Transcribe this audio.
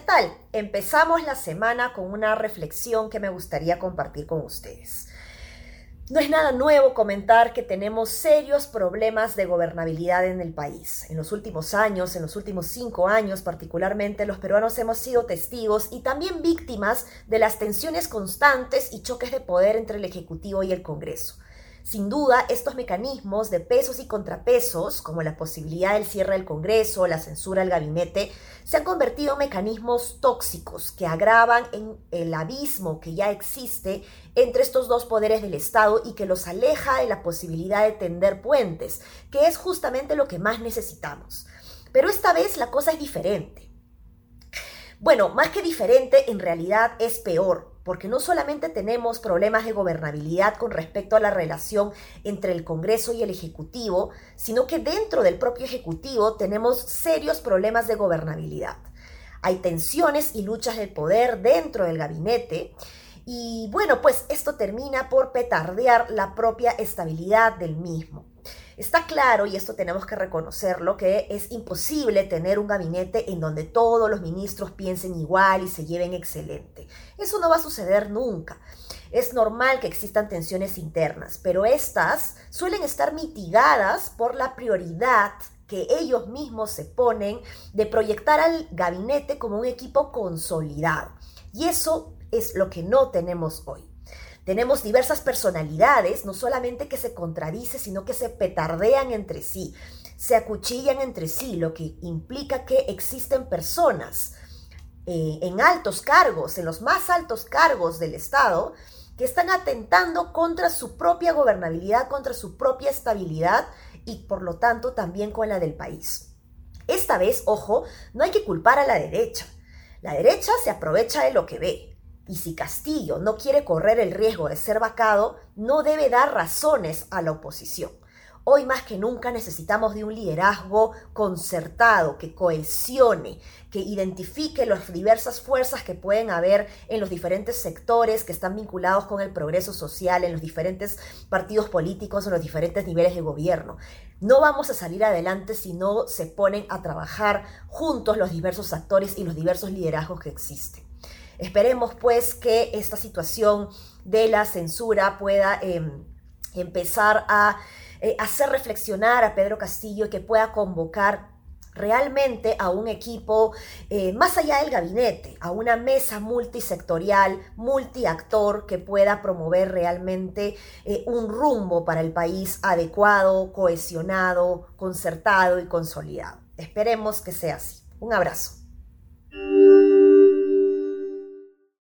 tal? Empezamos la semana con una reflexión que me gustaría compartir con ustedes. No es nada nuevo comentar que tenemos serios problemas de gobernabilidad en el país. En los últimos años, en los últimos cinco años particularmente, los peruanos hemos sido testigos y también víctimas de las tensiones constantes y choques de poder entre el Ejecutivo y el Congreso. Sin duda, estos mecanismos de pesos y contrapesos, como la posibilidad del cierre del Congreso, la censura al gabinete, se han convertido en mecanismos tóxicos que agravan en el abismo que ya existe entre estos dos poderes del Estado y que los aleja de la posibilidad de tender puentes, que es justamente lo que más necesitamos. Pero esta vez la cosa es diferente. Bueno, más que diferente, en realidad es peor, porque no solamente tenemos problemas de gobernabilidad con respecto a la relación entre el Congreso y el Ejecutivo, sino que dentro del propio Ejecutivo tenemos serios problemas de gobernabilidad. Hay tensiones y luchas de poder dentro del gabinete y bueno, pues esto termina por petardear la propia estabilidad del mismo. Está claro, y esto tenemos que reconocerlo, que es imposible tener un gabinete en donde todos los ministros piensen igual y se lleven excelente. Eso no va a suceder nunca. Es normal que existan tensiones internas, pero estas suelen estar mitigadas por la prioridad que ellos mismos se ponen de proyectar al gabinete como un equipo consolidado. Y eso es lo que no tenemos hoy. Tenemos diversas personalidades, no solamente que se contradicen, sino que se petardean entre sí, se acuchillan entre sí, lo que implica que existen personas eh, en altos cargos, en los más altos cargos del Estado, que están atentando contra su propia gobernabilidad, contra su propia estabilidad y por lo tanto también con la del país. Esta vez, ojo, no hay que culpar a la derecha. La derecha se aprovecha de lo que ve, y si Castillo no quiere correr el riesgo de ser vacado, no debe dar razones a la oposición. Hoy más que nunca necesitamos de un liderazgo concertado, que cohesione, que identifique las diversas fuerzas que pueden haber en los diferentes sectores que están vinculados con el progreso social, en los diferentes partidos políticos, en los diferentes niveles de gobierno. No vamos a salir adelante si no se ponen a trabajar juntos los diversos actores y los diversos liderazgos que existen. Esperemos pues que esta situación de la censura pueda em, empezar a eh, hacer reflexionar a Pedro Castillo y que pueda convocar realmente a un equipo eh, más allá del gabinete, a una mesa multisectorial, multiactor que pueda promover realmente eh, un rumbo para el país adecuado, cohesionado, concertado y consolidado. Esperemos que sea así. Un abrazo.